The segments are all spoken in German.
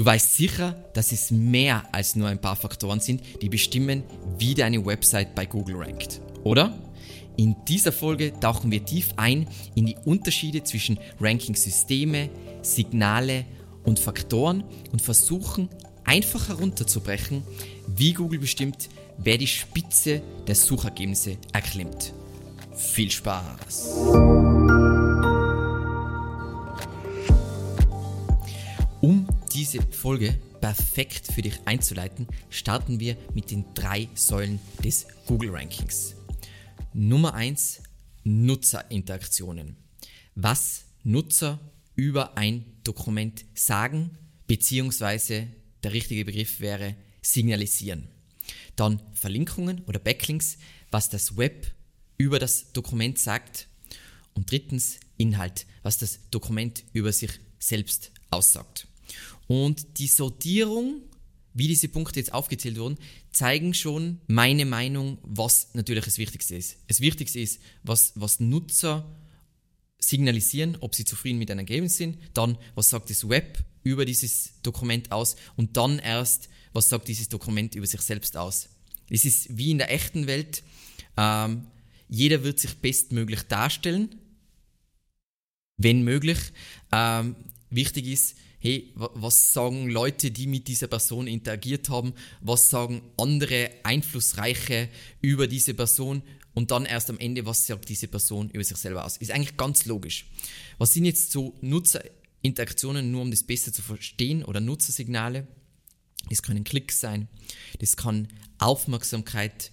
Du weißt sicher, dass es mehr als nur ein paar Faktoren sind, die bestimmen, wie deine Website bei Google rankt, oder? In dieser Folge tauchen wir tief ein in die Unterschiede zwischen Ranking-Systeme, Signale und Faktoren und versuchen einfach herunterzubrechen, wie Google bestimmt, wer die Spitze der Suchergebnisse erklimmt. Viel Spaß! Diese Folge perfekt für dich einzuleiten, starten wir mit den drei Säulen des Google Rankings. Nummer 1 Nutzerinteraktionen. Was Nutzer über ein Dokument sagen, beziehungsweise der richtige Begriff wäre signalisieren. Dann Verlinkungen oder Backlinks, was das Web über das Dokument sagt. Und drittens Inhalt, was das Dokument über sich selbst aussagt. Und die Sortierung, wie diese Punkte jetzt aufgezählt wurden, zeigen schon meine Meinung, was natürlich das Wichtigste ist. Das Wichtigste ist, was, was Nutzer signalisieren, ob sie zufrieden mit einem Ergebnis sind, dann was sagt das Web über dieses Dokument aus und dann erst, was sagt dieses Dokument über sich selbst aus. Es ist wie in der echten Welt, ähm, jeder wird sich bestmöglich darstellen, wenn möglich. Ähm, wichtig ist, hey, was sagen Leute, die mit dieser Person interagiert haben, was sagen andere Einflussreiche über diese Person und dann erst am Ende, was sagt diese Person über sich selber aus. Ist eigentlich ganz logisch. Was sind jetzt so Nutzerinteraktionen, nur um das besser zu verstehen oder Nutzersignale? Das können Klicks sein, das kann Aufmerksamkeit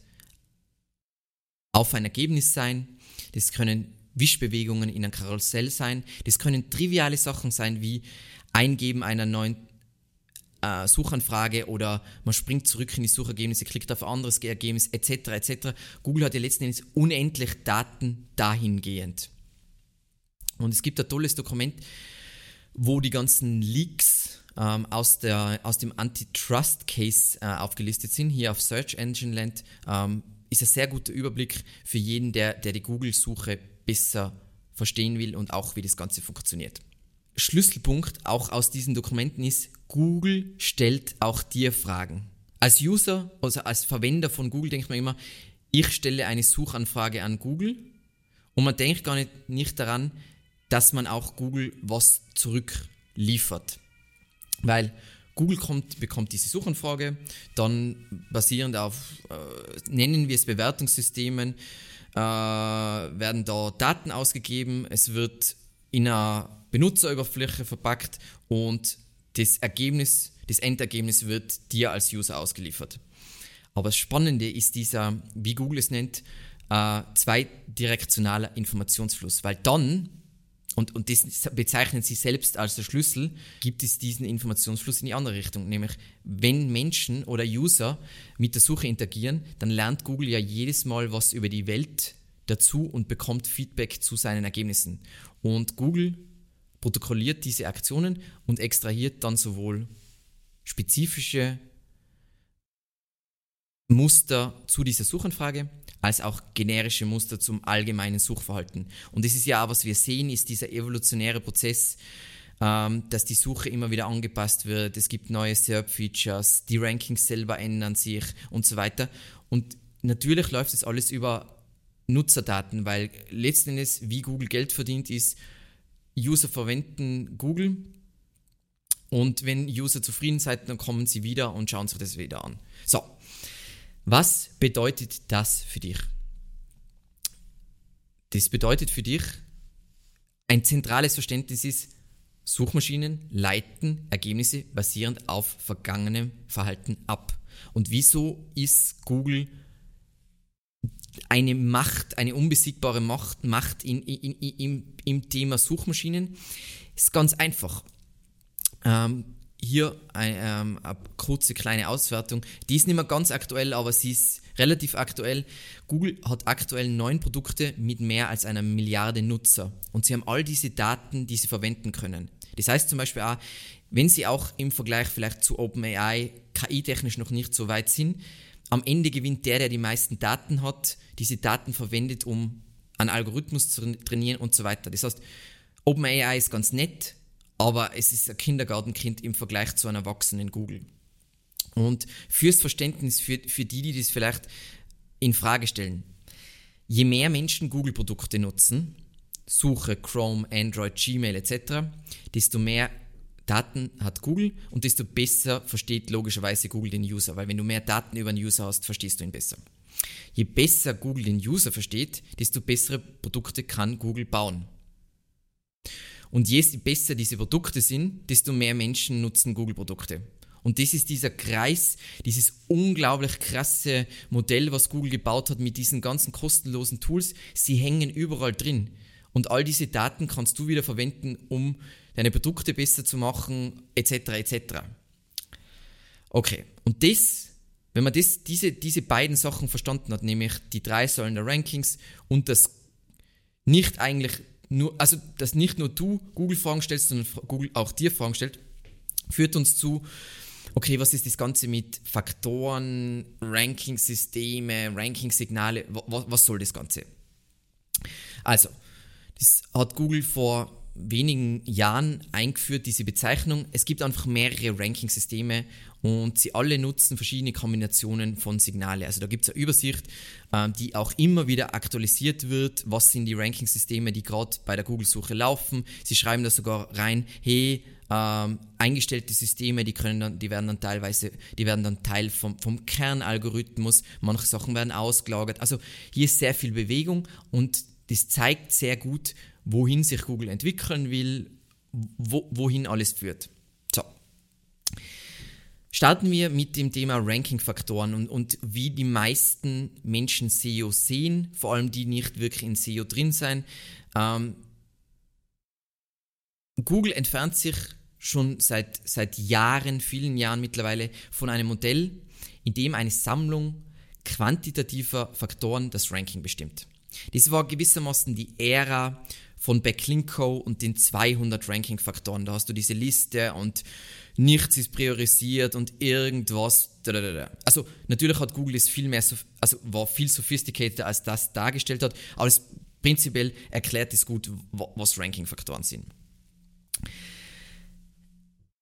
auf ein Ergebnis sein, das können Wischbewegungen in einem Karussell sein, das können triviale Sachen sein wie Eingeben einer neuen äh, Suchanfrage oder man springt zurück in die Suchergebnisse, klickt auf ein anderes Ergebnis etc. etc. Google hat ja letzten Endes unendlich Daten dahingehend. Und es gibt ein tolles Dokument, wo die ganzen Leaks ähm, aus, der, aus dem Antitrust-Case äh, aufgelistet sind, hier auf Search Engine Land. Ähm, ist ein sehr guter Überblick für jeden, der, der die Google-Suche besser verstehen will und auch wie das Ganze funktioniert. Schlüsselpunkt auch aus diesen Dokumenten ist, Google stellt auch dir Fragen. Als User, also als Verwender von Google denkt man immer, ich stelle eine Suchanfrage an Google und man denkt gar nicht, nicht daran, dass man auch Google was zurückliefert. Weil Google kommt, bekommt diese Suchanfrage, dann basierend auf, äh, nennen wir es Bewertungssystemen, äh, werden da Daten ausgegeben, es wird in einer Benutzeroberfläche verpackt und das Ergebnis, das Endergebnis wird dir als User ausgeliefert. Aber das Spannende ist dieser, wie Google es nennt, äh, zweidirektionaler Informationsfluss, weil dann, und, und das bezeichnen sie selbst als der Schlüssel, gibt es diesen Informationsfluss in die andere Richtung. Nämlich, wenn Menschen oder User mit der Suche interagieren, dann lernt Google ja jedes Mal was über die Welt dazu und bekommt Feedback zu seinen Ergebnissen. Und Google protokolliert diese Aktionen und extrahiert dann sowohl spezifische Muster zu dieser Suchanfrage als auch generische Muster zum allgemeinen Suchverhalten. Und das ist ja was wir sehen, ist dieser evolutionäre Prozess, ähm, dass die Suche immer wieder angepasst wird. Es gibt neue SERP-Features, die Rankings selber ändern sich und so weiter. Und natürlich läuft das alles über Nutzerdaten, weil letzten Endes, wie Google Geld verdient, ist, User verwenden Google und wenn User zufrieden sind, dann kommen sie wieder und schauen sich das wieder an. So, was bedeutet das für dich? Das bedeutet für dich, ein zentrales Verständnis ist, Suchmaschinen leiten Ergebnisse basierend auf vergangenem Verhalten ab. Und wieso ist Google eine Macht, eine unbesiegbare Macht, Macht in, in, in, im, im Thema Suchmaschinen ist ganz einfach. Ähm, hier ein, ähm, eine kurze kleine Auswertung. Die ist nicht mehr ganz aktuell, aber sie ist relativ aktuell. Google hat aktuell neun Produkte mit mehr als einer Milliarde Nutzer und sie haben all diese Daten, die sie verwenden können. Das heißt zum Beispiel auch, wenn sie auch im Vergleich vielleicht zu OpenAI KI-technisch noch nicht so weit sind, am Ende gewinnt der, der die meisten Daten hat, diese Daten verwendet, um einen Algorithmus zu trainieren und so weiter. Das heißt, OpenAI ist ganz nett, aber es ist ein Kindergartenkind im Vergleich zu einem Erwachsenen Google. Und fürs Verständnis, für, für die, die das vielleicht in Frage stellen, je mehr Menschen Google-Produkte nutzen, Suche, Chrome, Android, Gmail etc., desto mehr Daten hat Google und desto besser versteht logischerweise Google den User, weil wenn du mehr Daten über einen User hast, verstehst du ihn besser. Je besser Google den User versteht, desto bessere Produkte kann Google bauen. Und je besser diese Produkte sind, desto mehr Menschen nutzen Google-Produkte. Und das ist dieser Kreis, dieses unglaublich krasse Modell, was Google gebaut hat mit diesen ganzen kostenlosen Tools. Sie hängen überall drin. Und all diese Daten kannst du wieder verwenden, um deine Produkte besser zu machen, etc. etc. Okay, und das, wenn man das, diese, diese beiden Sachen verstanden hat, nämlich die drei Säulen der Rankings und das nicht eigentlich nur, also dass nicht nur du Google Fragen stellst, sondern Google auch dir Fragen stellt, führt uns zu, okay, was ist das Ganze mit Faktoren, Ranking-Systeme, Ranking-Signale, was, was soll das Ganze? Also, das hat Google vor wenigen Jahren eingeführt, diese Bezeichnung. Es gibt einfach mehrere Ranking-Systeme und sie alle nutzen verschiedene Kombinationen von Signale. Also da gibt es eine Übersicht, ähm, die auch immer wieder aktualisiert wird. Was sind die Ranking-Systeme, die gerade bei der Google-Suche laufen? Sie schreiben da sogar rein, hey, ähm, eingestellte Systeme, die können dann, die werden dann teilweise, die werden dann Teil vom, vom Kernalgorithmus. Manche Sachen werden ausgelagert. Also hier ist sehr viel Bewegung und das zeigt sehr gut, wohin sich Google entwickeln will, wo, wohin alles führt. So. Starten wir mit dem Thema Ranking-Faktoren und, und wie die meisten Menschen SEO sehen, vor allem die nicht wirklich in SEO drin sein. Ähm, Google entfernt sich schon seit, seit Jahren, vielen Jahren mittlerweile von einem Modell, in dem eine Sammlung quantitativer Faktoren das Ranking bestimmt. Das war gewissermaßen die Ära von Backlinko und den 200 Ranking-Faktoren. Da hast du diese Liste und nichts ist priorisiert und irgendwas. Also natürlich hat Google es viel mehr, also war viel sophisticated als das dargestellt hat, aber es prinzipiell erklärt es gut, was Ranking-Faktoren sind.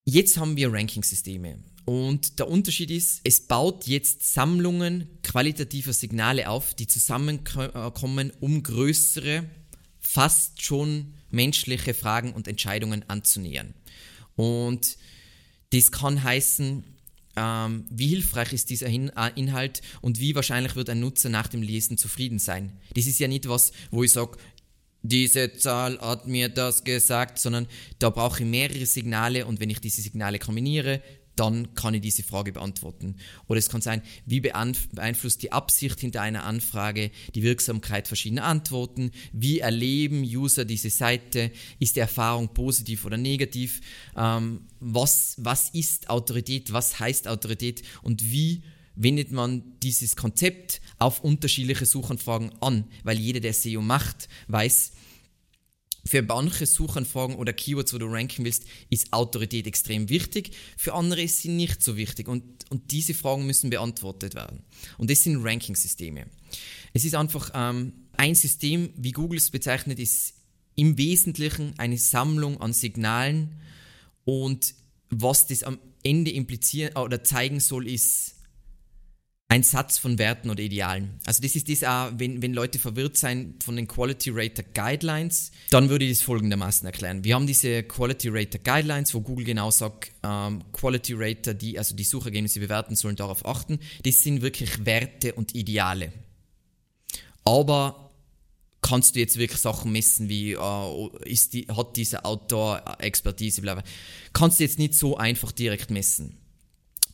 Jetzt haben wir Ranking-Systeme. Und der Unterschied ist, es baut jetzt Sammlungen qualitativer Signale auf, die zusammenkommen, um größere, fast schon menschliche Fragen und Entscheidungen anzunähern. Und das kann heißen, ähm, wie hilfreich ist dieser äh, Inhalt und wie wahrscheinlich wird ein Nutzer nach dem Lesen zufrieden sein. Das ist ja nicht was, wo ich sage, diese Zahl hat mir das gesagt, sondern da brauche ich mehrere Signale und wenn ich diese Signale kombiniere, dann kann ich diese Frage beantworten. Oder es kann sein, wie beeinflusst die Absicht hinter einer Anfrage die Wirksamkeit verschiedener Antworten? Wie erleben User diese Seite? Ist die Erfahrung positiv oder negativ? Ähm, was, was ist Autorität? Was heißt Autorität? Und wie wendet man dieses Konzept auf unterschiedliche Suchanfragen an? Weil jeder, der SEO macht, weiß, für manche Suchanfragen oder Keywords, wo du ranken willst, ist Autorität extrem wichtig. Für andere ist sie nicht so wichtig. Und, und diese Fragen müssen beantwortet werden. Und das sind Ranking-Systeme. Es ist einfach ähm, ein System, wie Google es bezeichnet, ist im Wesentlichen eine Sammlung an Signalen. Und was das am Ende implizieren oder zeigen soll, ist, ein Satz von Werten oder Idealen. Also das ist das auch, wenn, wenn Leute verwirrt sein von den Quality Rater Guidelines, dann würde ich das folgendermaßen erklären. Wir haben diese Quality Rater Guidelines, wo Google genau sagt, ähm, Quality Rater, die also die Suchergebnisse bewerten sollen, darauf achten. Das sind wirklich Werte und Ideale. Aber kannst du jetzt wirklich Sachen messen wie äh, ist die, hat dieser Autor Expertise, bla, bla. kannst du jetzt nicht so einfach direkt messen.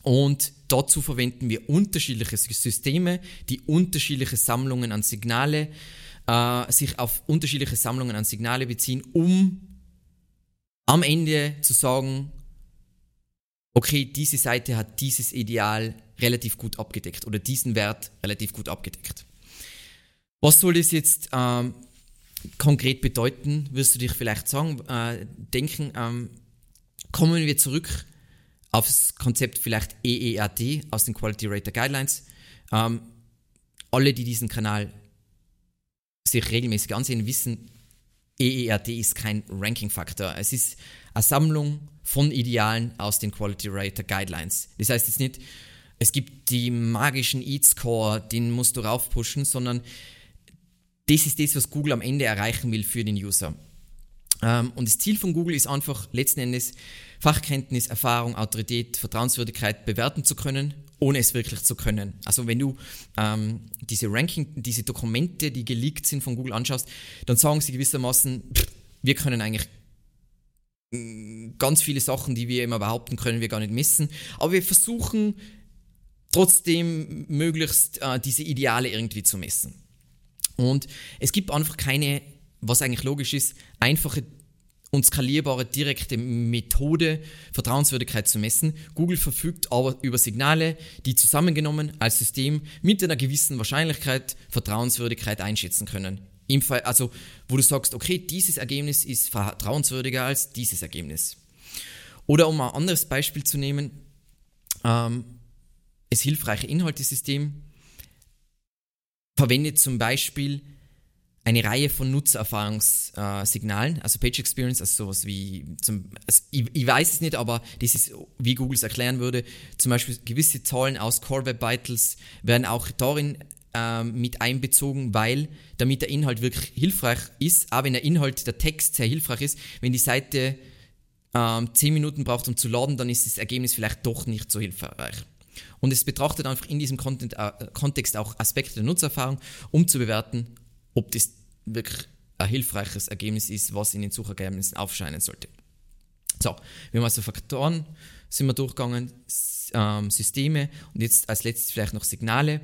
Und dazu verwenden wir unterschiedliche Systeme, die unterschiedliche Sammlungen an Signale, äh, sich auf unterschiedliche Sammlungen an Signale beziehen, um am Ende zu sagen, okay, diese Seite hat dieses Ideal relativ gut abgedeckt oder diesen Wert relativ gut abgedeckt. Was soll das jetzt ähm, konkret bedeuten, wirst du dich vielleicht sagen, äh, denken. Ähm, kommen wir zurück auf das Konzept vielleicht EEAT aus den Quality Rater Guidelines. Ähm, alle, die diesen Kanal sich regelmäßig ansehen, wissen, EERD ist kein Ranking-Faktor. Es ist eine Sammlung von Idealen aus den Quality Rater Guidelines. Das heißt jetzt nicht, es gibt die magischen EAT-Score, den musst du raufpushen, sondern das ist das, was Google am Ende erreichen will für den User. Ähm, und das Ziel von Google ist einfach letzten Endes Fachkenntnis, Erfahrung, Autorität, Vertrauenswürdigkeit bewerten zu können, ohne es wirklich zu können. Also wenn du ähm, diese Ranking, diese Dokumente, die geleakt sind von Google anschaust, dann sagen sie gewissermaßen, wir können eigentlich mm, ganz viele Sachen, die wir immer behaupten, können wir gar nicht messen. Aber wir versuchen trotzdem möglichst äh, diese Ideale irgendwie zu messen. Und es gibt einfach keine, was eigentlich logisch ist, einfache und skalierbare direkte Methode, Vertrauenswürdigkeit zu messen. Google verfügt aber über Signale, die zusammengenommen als System mit einer gewissen Wahrscheinlichkeit Vertrauenswürdigkeit einschätzen können. Im Fall, also, wo du sagst, okay, dieses Ergebnis ist vertrauenswürdiger als dieses Ergebnis. Oder um ein anderes Beispiel zu nehmen, ähm, das hilfreiche Inhaltesystem verwendet zum Beispiel eine Reihe von Nutzererfahrungssignalen, also Page Experience, also sowas wie, zum, also ich, ich, weiß es nicht, aber das ist, wie Google es erklären würde, zum Beispiel gewisse Zahlen aus Core Web Vitals werden auch darin ähm, mit einbezogen, weil damit der Inhalt wirklich hilfreich ist, aber wenn der Inhalt, der Text sehr hilfreich ist, wenn die Seite ähm, 10 Minuten braucht, um zu laden, dann ist das Ergebnis vielleicht doch nicht so hilfreich. Und es betrachtet einfach in diesem Content, äh, Kontext auch Aspekte der Nutzererfahrung, um zu bewerten, ob das wirklich ein hilfreiches Ergebnis ist, was in den Suchergebnissen aufscheinen sollte. So, wir haben also Faktoren, sind wir durchgegangen, ähm, Systeme und jetzt als letztes vielleicht noch Signale.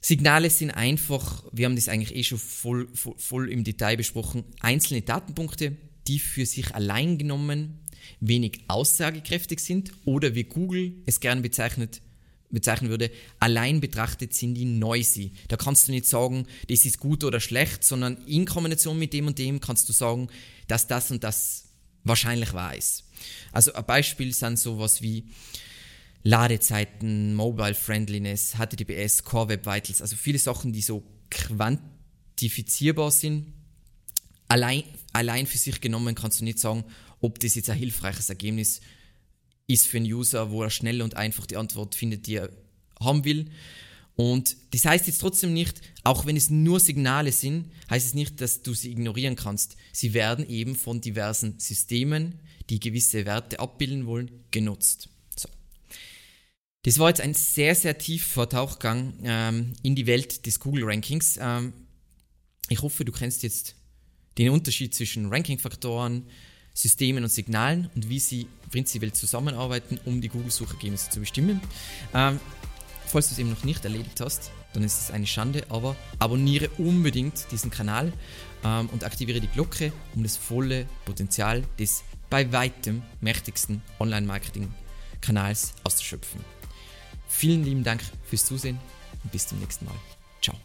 Signale sind einfach, wir haben das eigentlich eh schon voll, voll, voll im Detail besprochen, einzelne Datenpunkte, die für sich allein genommen wenig aussagekräftig sind oder wie Google es gern bezeichnet, bezeichnen würde, allein betrachtet sind die noisy. Da kannst du nicht sagen, das ist gut oder schlecht, sondern in Kombination mit dem und dem kannst du sagen, dass das und das wahrscheinlich wahr ist. Also ein Beispiel sind sowas wie Ladezeiten, Mobile Friendliness, HTTPS, Core Web Vitals, also viele Sachen, die so quantifizierbar sind. Allein, allein für sich genommen kannst du nicht sagen, ob das jetzt ein hilfreiches Ergebnis ist ist für einen User, wo er schnell und einfach die Antwort findet, die er haben will. Und das heißt jetzt trotzdem nicht, auch wenn es nur Signale sind, heißt es nicht, dass du sie ignorieren kannst. Sie werden eben von diversen Systemen, die gewisse Werte abbilden wollen, genutzt. So. Das war jetzt ein sehr, sehr tiefer Tauchgang ähm, in die Welt des Google Rankings. Ähm, ich hoffe, du kennst jetzt den Unterschied zwischen Ranking-Faktoren, Systemen und Signalen und wie sie prinzipiell zusammenarbeiten, um die Google-Suchergebnisse zu bestimmen. Ähm, falls du es eben noch nicht erledigt hast, dann ist es eine Schande, aber abonniere unbedingt diesen Kanal ähm, und aktiviere die Glocke, um das volle Potenzial des bei weitem mächtigsten Online-Marketing-Kanals auszuschöpfen. Vielen lieben Dank fürs Zusehen und bis zum nächsten Mal. Ciao.